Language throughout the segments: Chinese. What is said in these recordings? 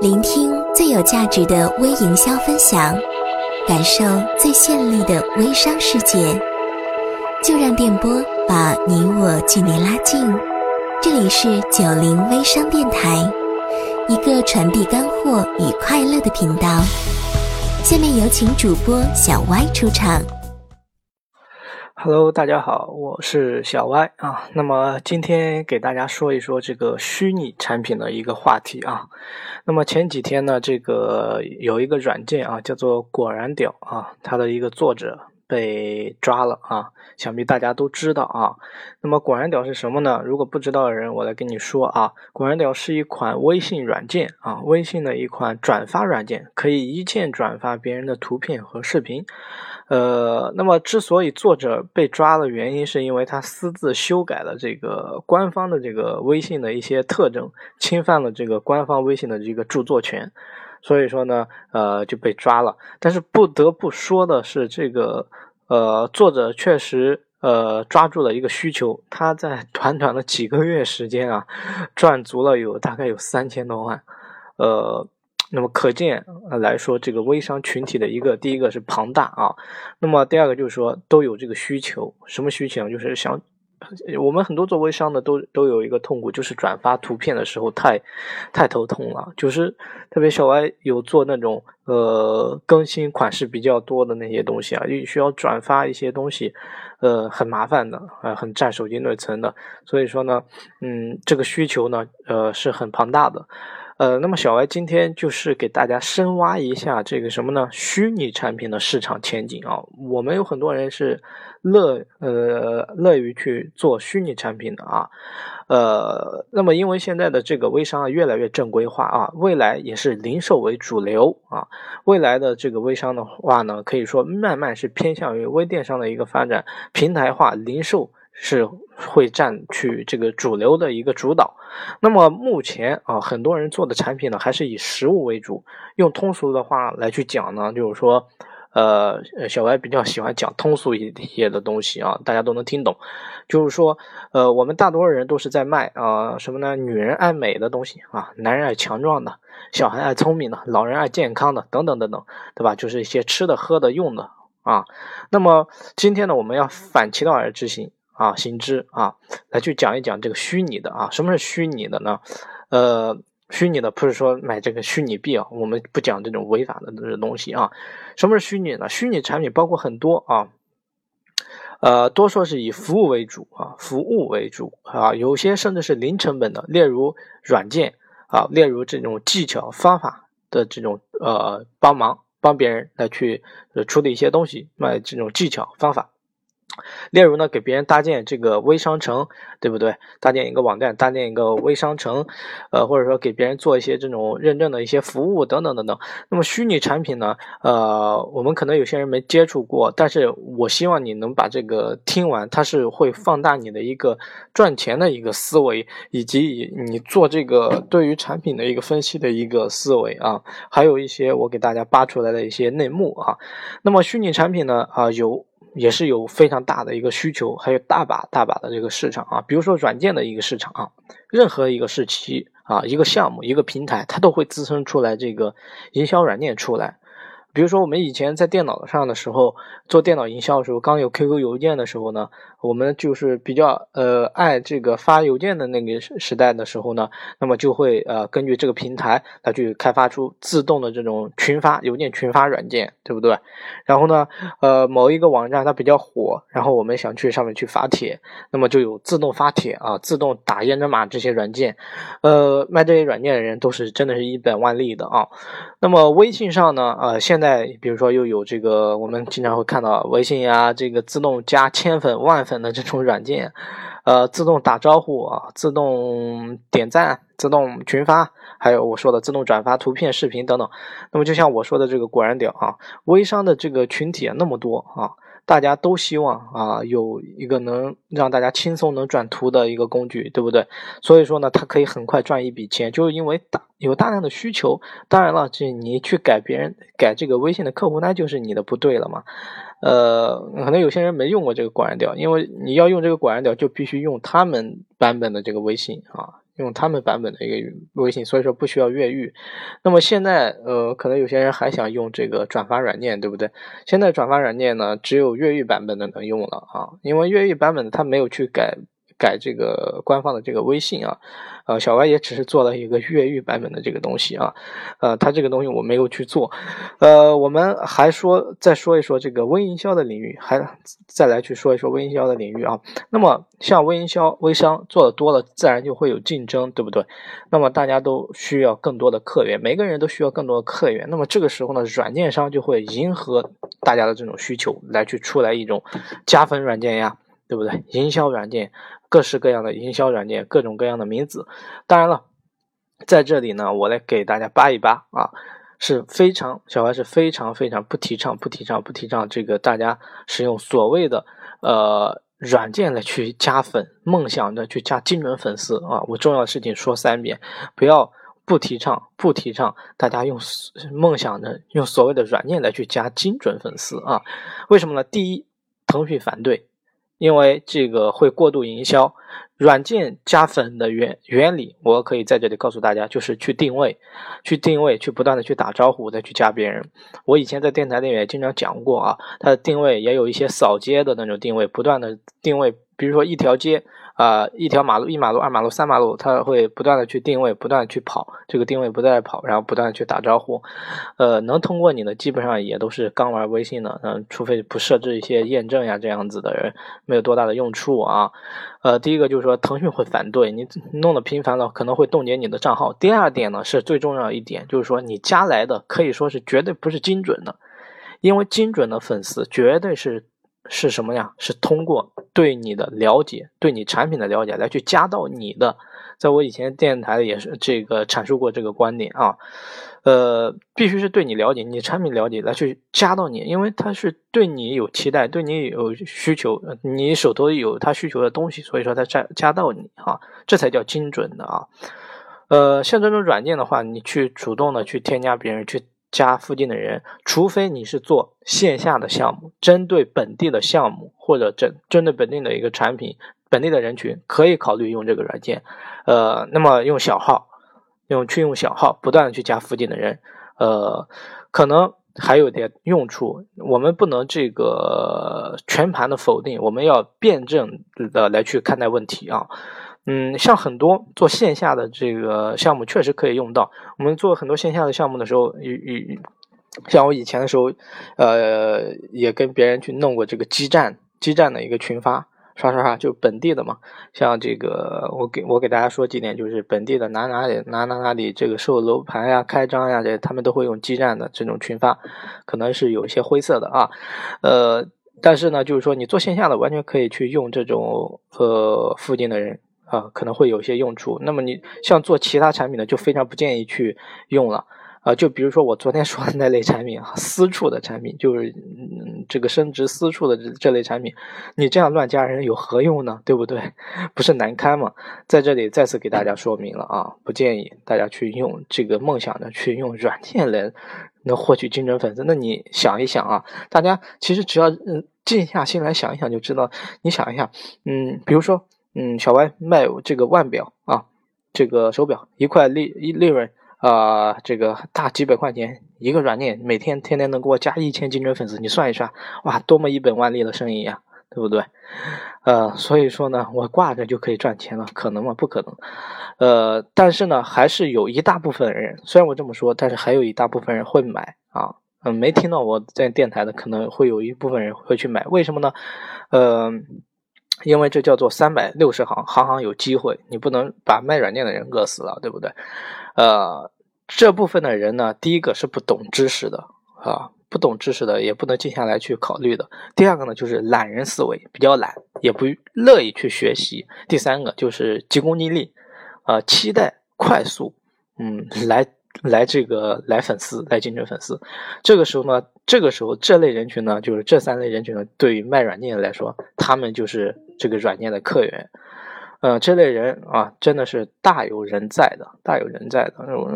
聆听最有价值的微营销分享，感受最绚丽的微商世界，就让电波把你我距离拉近。这里是九零微商电台，一个传递干货与快乐的频道。下面有请主播小歪出场。Hello，大家好，我是小歪啊。那么今天给大家说一说这个虚拟产品的一个话题啊。那么前几天呢，这个有一个软件啊，叫做果然屌啊，它的一个作者被抓了啊，想必大家都知道啊。那么果然屌是什么呢？如果不知道的人，我来跟你说啊，果然屌是一款微信软件啊，微信的一款转发软件，可以一键转发别人的图片和视频。呃，那么之所以作者被抓的原因，是因为他私自修改了这个官方的这个微信的一些特征，侵犯了这个官方微信的这个著作权，所以说呢，呃，就被抓了。但是不得不说的是，这个呃，作者确实呃抓住了一个需求，他在 短短的几个月时间啊，赚足了有大概有三千多万，呃。那么可见来说，这个微商群体的一个第一个是庞大啊，那么第二个就是说都有这个需求，什么需求？就是想我们很多做微商的都都有一个痛苦，就是转发图片的时候太太头痛了，就是特别小歪有做那种呃更新款式比较多的那些东西啊，又需要转发一些东西，呃很麻烦的啊，很占手机内存的，所以说呢，嗯，这个需求呢，呃是很庞大的。呃，那么小歪今天就是给大家深挖一下这个什么呢？虚拟产品的市场前景啊。我们有很多人是乐呃乐于去做虚拟产品的啊。呃，那么因为现在的这个微商啊越来越正规化啊，未来也是零售为主流啊。未来的这个微商的话呢，可以说慢慢是偏向于微电商的一个发展，平台化零售。是会占去这个主流的一个主导。那么目前啊，很多人做的产品呢，还是以实物为主。用通俗的话来去讲呢，就是说，呃，小白比较喜欢讲通俗一些的东西啊，大家都能听懂。就是说，呃，我们大多数人都是在卖啊什么呢？女人爱美的东西啊，男人爱强壮的，小孩爱聪明的，老人爱健康的，等等等等，对吧？就是一些吃的、喝的、用的啊。那么今天呢，我们要反其道而执行。啊，行知啊，来去讲一讲这个虚拟的啊，什么是虚拟的呢？呃，虚拟的不是说买这个虚拟币啊，我们不讲这种违法的这东西啊。什么是虚拟呢？虚拟产品包括很多啊，呃，多数是以服务为主啊，服务为主啊，有些甚至是零成本的，例如软件啊，例如这种技巧方法的这种呃帮忙帮别人来去处理一些东西，卖这种技巧方法。例如呢，给别人搭建这个微商城，对不对？搭建一个网站，搭建一个微商城，呃，或者说给别人做一些这种认证的一些服务等等等等。那么虚拟产品呢？呃，我们可能有些人没接触过，但是我希望你能把这个听完，它是会放大你的一个赚钱的一个思维，以及你做这个对于产品的一个分析的一个思维啊，还有一些我给大家扒出来的一些内幕啊。那么虚拟产品呢？啊，有。也是有非常大的一个需求，还有大把大把的这个市场啊，比如说软件的一个市场啊，任何一个时期啊，一个项目、一个平台，它都会滋生出来这个营销软件出来。比如说，我们以前在电脑上的时候做电脑营销的时候，刚有 QQ 邮件的时候呢，我们就是比较呃爱这个发邮件的那个时时代的时候呢，那么就会呃根据这个平台来去开发出自动的这种群发邮件群发软件，对不对？然后呢，呃某一个网站它比较火，然后我们想去上面去发帖，那么就有自动发帖啊，自动打验证码这些软件，呃卖这些软件的人都是真的是一本万利的啊。那么微信上呢，呃现在比如说又有这个，我们经常会看到微信呀，这个自动加千粉万粉的这种软件，呃，自动打招呼啊，自动点赞，自动群发，还有我说的自动转发图片、视频等等。那么就像我说的这个果然屌啊，微商的这个群体啊那么多啊。大家都希望啊有一个能让大家轻松能转图的一个工具，对不对？所以说呢，它可以很快赚一笔钱，就是因为大有大量的需求。当然了，这你去改别人改这个微信的客户，那就是你的不对了嘛。呃，可能有些人没用过这个果然调，因为你要用这个果然调，就必须用他们版本的这个微信啊。用他们版本的一个微信，所以说不需要越狱。那么现在呃，可能有些人还想用这个转发软件，对不对？现在转发软件呢，只有越狱版本的能用了啊，因为越狱版本的它没有去改。改这个官方的这个微信啊，呃，小歪也只是做了一个越狱版本的这个东西啊，呃，他这个东西我没有去做，呃，我们还说再说一说这个微营销的领域，还再来去说一说微营销的领域啊。那么像微营销、微商做的多了，自然就会有竞争，对不对？那么大家都需要更多的客源，每个人都需要更多的客源。那么这个时候呢，软件商就会迎合大家的这种需求，来去出来一种加分软件呀。对不对？营销软件，各式各样的营销软件，各种各样的名字。当然了，在这里呢，我来给大家扒一扒啊，是非常小白是非常非常不提倡、不提倡、不提倡这个大家使用所谓的呃软件来去加粉，梦想着去加精准粉丝啊。我重要的事情说三遍，不要不提倡，不提倡大家用梦想着用所谓的软件来去加精准粉丝啊。为什么呢？第一，腾讯反对。因为这个会过度营销，软件加粉的原原理，我可以在这里告诉大家，就是去定位，去定位，去不断的去打招呼，再去加别人。我以前在电台里面也经常讲过啊，它的定位也有一些扫街的那种定位，不断的定位，比如说一条街。啊，一条马路，一马路，二马路，三马路，它会不断的去定位，不断去跑，这个定位不断的跑，然后不断的去打招呼，呃，能通过你的基本上也都是刚玩微信的，嗯，除非不设置一些验证呀这样子的人，没有多大的用处啊。呃，第一个就是说腾讯会反对你弄得频繁了，可能会冻结你的账号。第二点呢是最重要一点，就是说你加来的可以说是绝对不是精准的，因为精准的粉丝绝对是。是什么呀？是通过对你的了解，对你产品的了解来去加到你的。在我以前电台也是这个阐述过这个观点啊，呃，必须是对你了解，你产品了解来去加到你，因为他是对你有期待，对你有需求，你手头有他需求的东西，所以说他加加到你啊，这才叫精准的啊。呃，像这种软件的话，你去主动的去添加别人去。加附近的人，除非你是做线下的项目，针对本地的项目或者针针对本地的一个产品，本地的人群可以考虑用这个软件。呃，那么用小号，用去用小号，不断的去加附近的人，呃，可能还有点用处。我们不能这个全盘的否定，我们要辩证的来去看待问题啊。嗯，像很多做线下的这个项目，确实可以用到。我们做很多线下的项目的时候，与与像我以前的时候，呃，也跟别人去弄过这个基站，基站的一个群发，刷刷刷，就本地的嘛。像这个，我给我给大家说几点，就是本地的哪哪里哪哪哪里这个售楼盘呀、开张呀，这他们都会用基站的这种群发，可能是有一些灰色的啊，呃，但是呢，就是说你做线下的，完全可以去用这种呃附近的人。啊，可能会有一些用处。那么你像做其他产品的，就非常不建议去用了。啊，就比如说我昨天说的那类产品啊，私处的产品，就是嗯，这个升值私处的这这类产品，你这样乱加人有何用呢？对不对？不是难堪吗？在这里再次给大家说明了啊，不建议大家去用这个梦想的去用软件来能获取精准粉丝。那你想一想啊，大家其实只要嗯静下心来想一想就知道。你想一下，嗯，比如说。嗯，小歪卖这个腕表啊，这个手表一块利一利润啊，这个大几百块钱一个软件，每天天天能给我加一千精准粉丝，你算一算，哇，多么一本万利的生意呀，对不对？呃，所以说呢，我挂着就可以赚钱了，可能吗？不可能。呃，但是呢，还是有一大部分人，虽然我这么说，但是还有一大部分人会买啊。嗯，没听到我在电台的，可能会有一部分人会去买，为什么呢？嗯。因为这叫做三百六十行，行行有机会，你不能把卖软件的人饿死了，对不对？呃，这部分的人呢，第一个是不懂知识的啊，不懂知识的也不能静下来去考虑的。第二个呢，就是懒人思维，比较懒，也不乐意去学习。第三个就是急功近利，啊，期待快速，嗯，来。来这个来粉丝来竞争粉丝，这个时候呢，这个时候这类人群呢，就是这三类人群呢，对于卖软件来说，他们就是这个软件的客源。呃，这类人啊，真的是大有人在的，大有人在的。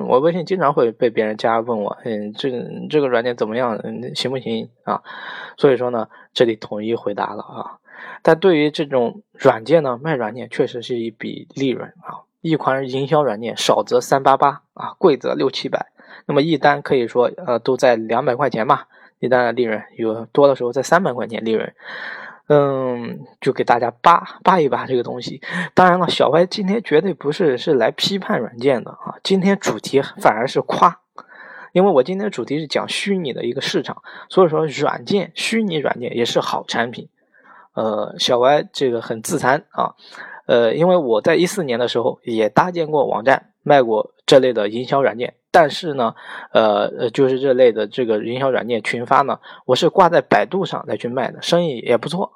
我微信经常会被别人加问我，嗯，这这个软件怎么样，嗯行不行啊？所以说呢，这里统一回答了啊。但对于这种软件呢，卖软件确实是一笔利润啊。一款营销软件少则三八八啊，贵则六七百。那么一单可以说呃都在两百块钱吧，一单的利润有多的时候在三百块钱利润。嗯，就给大家扒扒一扒这个东西。当然了，小歪今天绝对不是是来批判软件的啊，今天主题反而是夸，因为我今天主题是讲虚拟的一个市场，所以说软件虚拟软件也是好产品。呃，小歪这个很自残啊，呃，因为我在一四年的时候也搭建过网站，卖过这类的营销软件。但是呢，呃呃，就是这类的这个营销软件群发呢，我是挂在百度上来去卖的，生意也不错，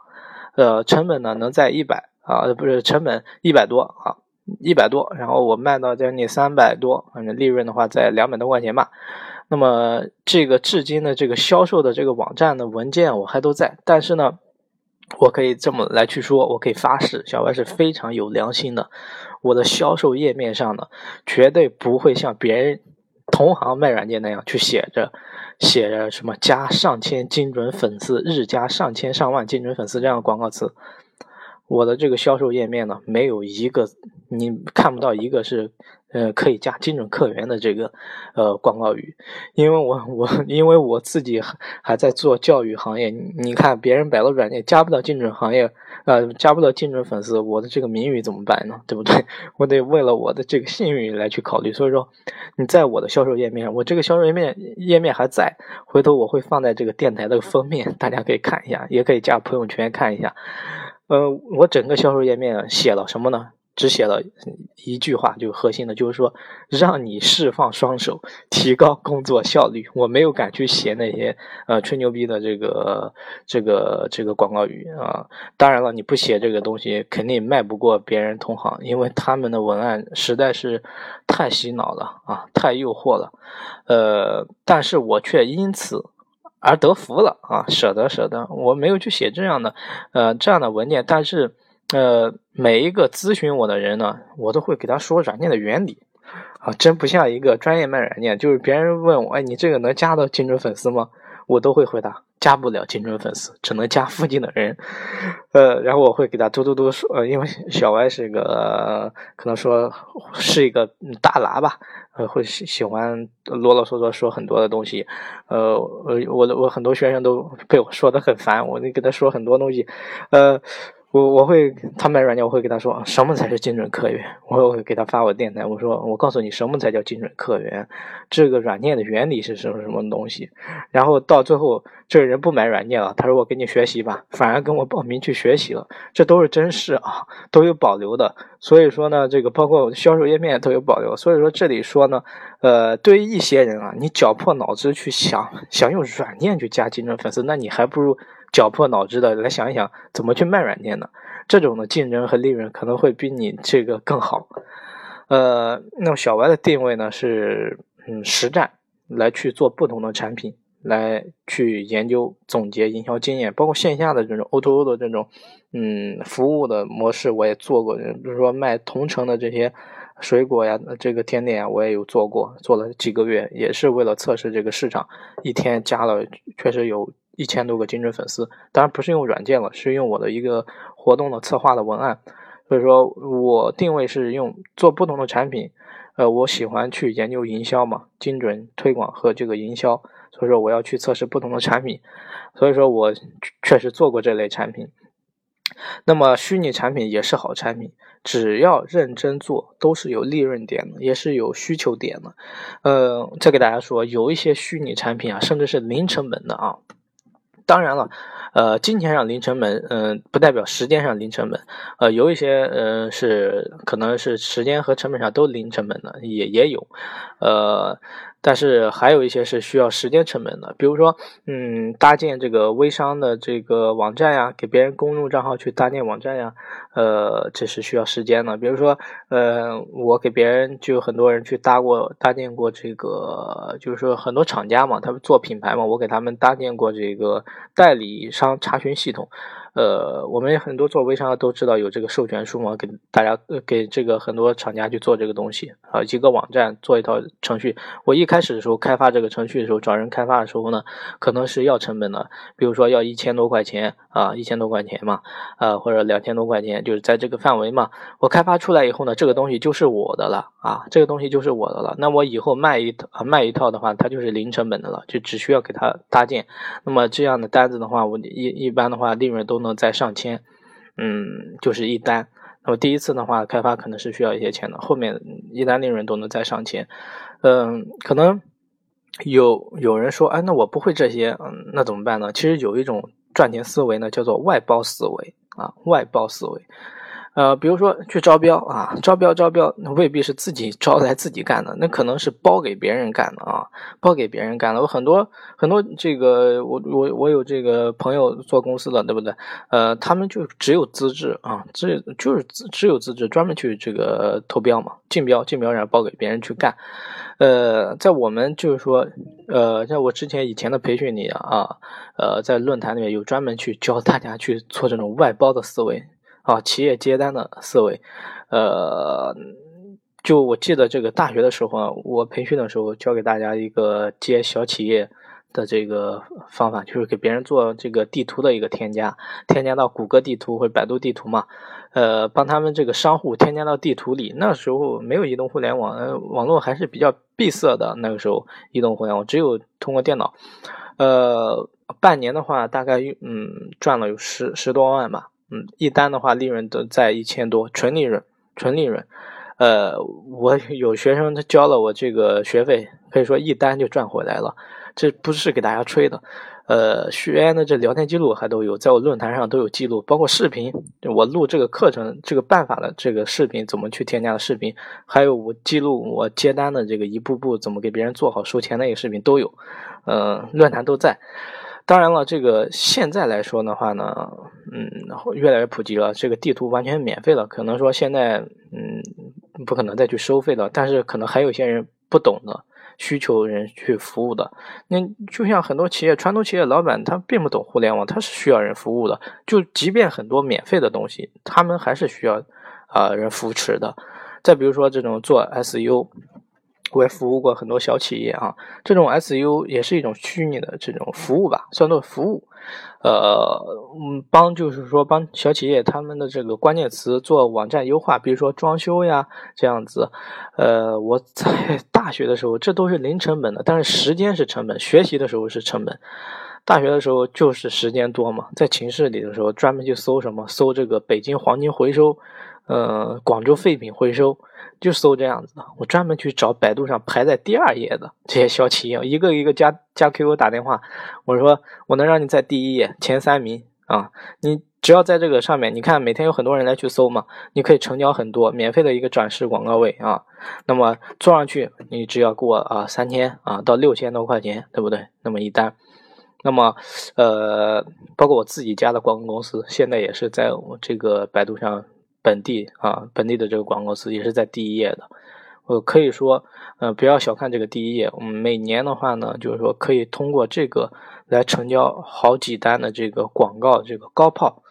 呃，成本呢能在一百啊，不是成本一百多啊，一百多，然后我卖到将近三百多，反正利润的话在两百多块钱吧。那么这个至今的这个销售的这个网站的文件我还都在，但是呢，我可以这么来去说，我可以发誓，小白是非常有良心的，我的销售页面上呢，绝对不会像别人。同行卖软件那样去写着，写着什么加上千精准粉丝，日加上千上万精准粉丝这样的广告词，我的这个销售页面呢，没有一个你看不到一个是。呃，可以加精准客源的这个呃广告语，因为我我因为我自己还在做教育行业，你看别人百度软件加不到精准行业，呃加不到精准粉丝，我的这个名誉怎么办呢？对不对？我得为了我的这个信誉来去考虑。所以说，你在我的销售页面，我这个销售页面页面还在，回头我会放在这个电台的封面，大家可以看一下，也可以加朋友圈看一下。呃，我整个销售页面写了什么呢？只写了一句话，就核心的，就是说让你释放双手，提高工作效率。我没有敢去写那些呃吹牛逼的这个这个这个广告语啊。当然了，你不写这个东西，肯定卖不过别人同行，因为他们的文案实在是太洗脑了啊，太诱惑了。呃，但是我却因此而得福了啊，舍得舍得，我没有去写这样的呃这样的文件，但是。呃，每一个咨询我的人呢，我都会给他说软件的原理，啊，真不像一个专业卖软件，就是别人问我，哎，你这个能加到精准粉丝吗？我都会回答，加不了精准粉丝，只能加附近的人。呃，然后我会给他嘟嘟嘟说，呃，因为小歪是一个，可能说是一个大拿吧，呃，会喜喜欢啰啰嗦嗦说很多的东西，呃，我我我很多学生都被我说的很烦，我得给他说很多东西，呃。我我会他买软件，我会给他说什么才是精准客源，我会给他发我电台，我说我告诉你什么才叫精准客源，这个软件的原理是什么什么东西，然后到最后这个人不买软件了，他说我给你学习吧，反而跟我报名去学习了，这都是真事啊，都有保留的，所以说呢，这个包括销售页面都有保留，所以说这里说呢，呃，对于一些人啊，你绞破脑汁去想想用软件去加精准粉丝，那你还不如。绞破脑汁的来想一想怎么去卖软件呢？这种的竞争和利润可能会比你这个更好。呃，那么小白的定位呢是嗯实战来去做不同的产品，来去研究总结营销经验，包括线下的这种 O2O 的这种嗯服务的模式我也做过，比如说卖同城的这些水果呀、这个甜点啊，我也有做过，做了几个月，也是为了测试这个市场，一天加了确实有。一千多个精准粉丝，当然不是用软件了，是用我的一个活动的策划的文案。所以说我定位是用做不同的产品，呃，我喜欢去研究营销嘛，精准推广和这个营销。所以说我要去测试不同的产品，所以说我确实做过这类产品。那么虚拟产品也是好产品，只要认真做，都是有利润点的，也是有需求点的。呃，再给大家说，有一些虚拟产品啊，甚至是零成本的啊。当然了，呃，金钱上零成本，嗯，不代表时间上零成本，呃，有一些，呃，是可能是时间和成本上都零成本的，也也有，呃。但是还有一些是需要时间成本的，比如说，嗯，搭建这个微商的这个网站呀，给别人公众账号去搭建网站呀，呃，这是需要时间的。比如说，呃，我给别人就很多人去搭过搭建过这个，就是说很多厂家嘛，他们做品牌嘛，我给他们搭建过这个代理商查询系统。呃，我们很多做微商的都知道有这个授权书嘛，给大家给这个很多厂家去做这个东西啊，一个网站做一套程序。我一开始的时候开发这个程序的时候，找人开发的时候呢，可能是要成本的，比如说要一千多块钱啊，一千多块钱嘛，啊或者两千多块钱，就是在这个范围嘛。我开发出来以后呢，这个东西就是我的了啊，这个东西就是我的了。那我以后卖一套啊卖一套的话，它就是零成本的了，就只需要给它搭建。那么这样的单子的话，我一一般的话利润都能再上千。嗯，就是一单，那么第一次的话开发可能是需要一些钱的，后面一单利润都能再上千。嗯，可能有有人说，哎，那我不会这些，嗯，那怎么办呢？其实有一种赚钱思维呢，叫做外包思维啊，外包思维。呃，比如说去招标啊，招标招标，那未必是自己 招来自己干的，那可能是包给别人干的啊，包给别人干的。我很多很多这个，我我我有这个朋友做公司的，对不对？呃，他们就只有资质啊，只就是只有资质，专门去这个投标嘛，竞标竞标，然后包给别人去干。呃，在我们就是说，呃，在我之前以前的培训里啊，呃，在论坛里面有专门去教大家去做这种外包的思维。啊，企业接单的思维，呃，就我记得这个大学的时候啊，我培训的时候教给大家一个接小企业的这个方法，就是给别人做这个地图的一个添加，添加到谷歌地图或百度地图嘛，呃，帮他们这个商户添加到地图里。那时候没有移动互联网，网络还是比较闭塞的。那个时候移动互联网只有通过电脑，呃，半年的话大概嗯赚了有十十多万吧。嗯，一单的话，利润都在一千多，纯利润，纯利润。呃，我 有学生他交了我这个学费，可以说一单就赚回来了。这不是给大家吹的，呃，学员的这聊天记录还都有，在我论坛上都有记录，包括视频，我录这个课程这个办法的这个视频，怎么去添加的视频，还有我记录我接单的这个一步步怎么给别人做好收钱的一个视频都有，呃，论坛都在。当然了，这个现在来说的话呢，嗯，越来越普及了。这个地图完全免费了，可能说现在，嗯，不可能再去收费了。但是可能还有些人不懂的，需求人去服务的。那就像很多企业，传统企业老板他并不懂互联网，他是需要人服务的。就即便很多免费的东西，他们还是需要啊人扶持的。再比如说这种做 SU。我也服务过很多小企业啊，这种 SU 也是一种虚拟的这种服务吧，算作服务。呃，嗯，帮就是说帮小企业他们的这个关键词做网站优化，比如说装修呀这样子。呃，我在 大学的时候这都是零成本的，但是时间是成本，学习的时候是成本。大学的时候就是时间多嘛，在寝室里的时候专门去搜什么，搜这个北京黄金回收，呃，广州废品回收。就搜这样子的，我专门去找百度上排在第二页的这些小企业，一个一个加加 QQ 打电话，我说我能让你在第一页前三名啊，你只要在这个上面，你看每天有很多人来去搜嘛，你可以成交很多免费的一个展示广告位啊，那么做上去你只要给我啊三千啊到六千多块钱，对不对？那么一单，那么呃，包括我自己家的广告公司，现在也是在我这个百度上。本地啊，本地的这个广告词也是在第一页的。我可以说，呃，不要小看这个第一页。我们每年的话呢，就是说可以通过这个来成交好几单的这个广告，这个高炮。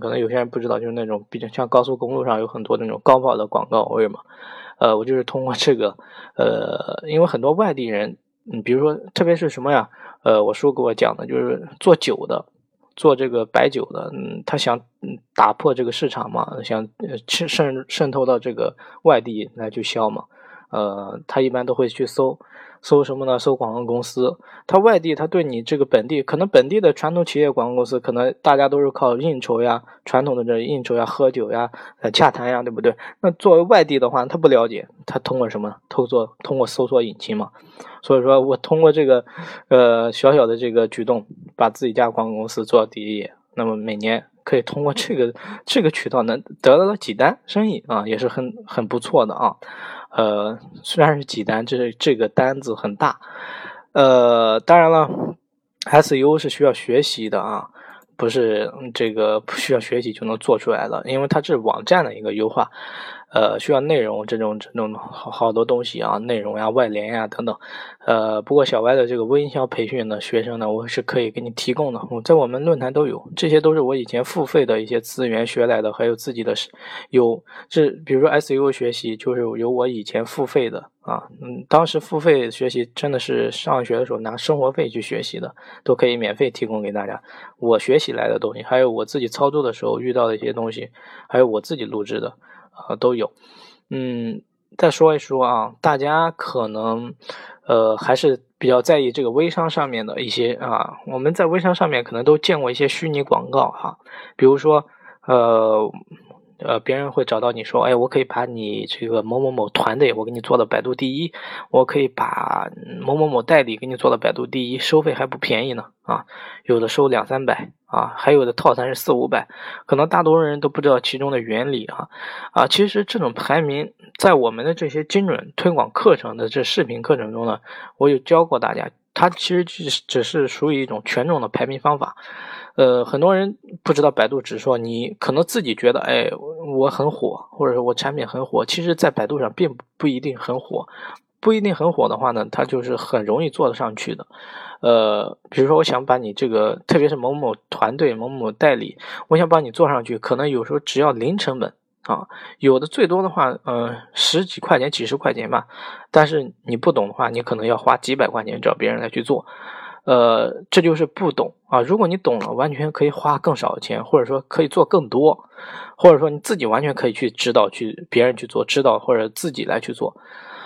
可能有些人不知道，就是那种比较像高速公路上有很多那种高炮的广告位嘛。呃，我就是通过这个，呃，因为很多外地人，嗯，比如说特别是什么呀，呃，我叔给我讲的，就是做酒的。做这个白酒的，嗯，他想打破这个市场嘛，想渗渗渗透到这个外地来去销嘛，呃，他一般都会去搜。搜什么呢？搜广告公司。他外地，他对你这个本地，可能本地的传统企业广告公司，可能大家都是靠应酬呀，传统的这应酬呀、喝酒呀、呃洽谈呀，对不对？那作为外地的话，他不了解，他通过什么？通过通过搜索引擎嘛。所以说我通过这个，呃小小的这个举动，把自己家广告公司做到第一。那么每年可以通过这个这个渠道能得到了几单生意啊，也是很很不错的啊。呃，虽然是几单，这是这个单子很大。呃，当然了，SU 是需要学习的啊，不是这个不需要学习就能做出来的，因为它是网站的一个优化。呃，需要内容这种这种好好多东西啊，内容呀、外联呀等等。呃，不过小歪的这个微营销培训的学生呢，我是可以给你提供的，我在我们论坛都有，这些都是我以前付费的一些资源学来的，还有自己的有这，比如说 SEO 学习，就是有我以前付费的啊，嗯，当时付费学习真的是上学的时候拿生活费去学习的，都可以免费提供给大家。我学习来的东西，还有我自己操作的时候遇到的一些东西，还有我自己录制的啊，都有。嗯，再说一说啊，大家可能。呃，还是比较在意这个微商上面的一些啊，我们在微商上面可能都见过一些虚拟广告哈，比如说，呃。呃，别人会找到你说，哎，我可以把你这个某某某团队，我给你做到百度第一，我可以把某某某代理给你做到百度第一，收费还不便宜呢，啊，有的收两三百啊，还有的套餐是四五百，可能大多数人都不知道其中的原理啊，啊，其实这种排名在我们的这些精准推广课程的这视频课程中呢，我有教过大家，它其实只只是属于一种权重的排名方法。呃，很多人不知道百度指数，你可能自己觉得，哎，我很火，或者说我产品很火，其实，在百度上并不一定很火，不一定很火的话呢，它就是很容易做得上去的。呃，比如说，我想把你这个，特别是某某团队、某某代理，我想把你做上去，可能有时候只要零成本啊，有的最多的话，嗯，十几块钱、几十块钱吧。但是你不懂的话，你可能要花几百块钱找别人来去做。呃，这就是不懂啊！如果你懂了，完全可以花更少的钱，或者说可以做更多，或者说你自己完全可以去指导去别人去做，指导或者自己来去做。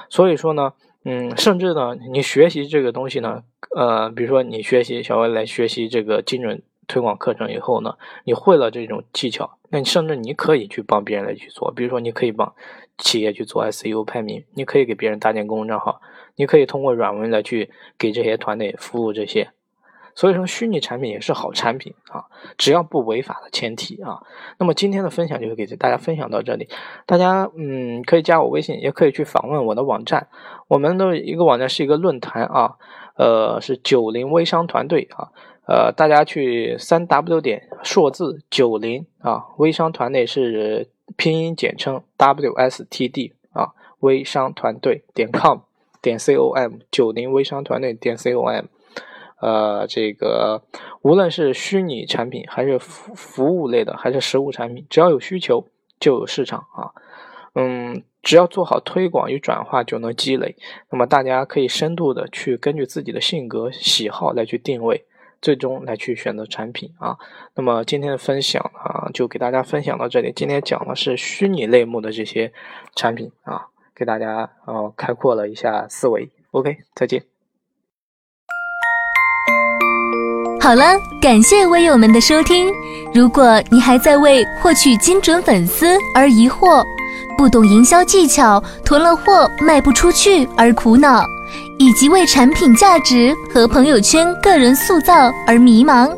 所以说呢，嗯，甚至呢，你学习这个东西呢，呃，比如说你学习小薇来学习这个精准推广课程以后呢，你会了这种技巧，那你甚至你可以去帮别人来去做，比如说你可以帮企业去做 SEO 排名，你可以给别人搭建公众账号。你可以通过软文来去给这些团队服务这些，所以说虚拟产品也是好产品啊，只要不违法的前提啊。那么今天的分享就给大家分享到这里，大家嗯可以加我微信，也可以去访问我的网站。我们的一个网站是一个论坛啊，呃是九零微商团队啊，呃大家去三 w 点数字九零啊微商团队是拼音简称 wstd 啊微商团队点 com。点 com 九零微商团队点 com，呃，这个无论是虚拟产品还是服服务类的，还是实物产品，只要有需求就有市场啊。嗯，只要做好推广与转化就能积累。那么大家可以深度的去根据自己的性格喜好来去定位，最终来去选择产品啊。那么今天的分享啊，就给大家分享到这里。今天讲的是虚拟类目的这些产品啊。给大家呃开阔了一下思维，OK，再见。好了，感谢微友们的收听。如果你还在为获取精准粉丝而疑惑，不懂营销技巧，囤了货卖不出去而苦恼，以及为产品价值和朋友圈个人塑造而迷茫。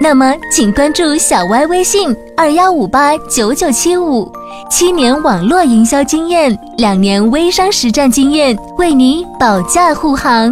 那么，请关注小歪微信二幺五八九九七五，七年网络营销经验，两年微商实战经验，为你保驾护航。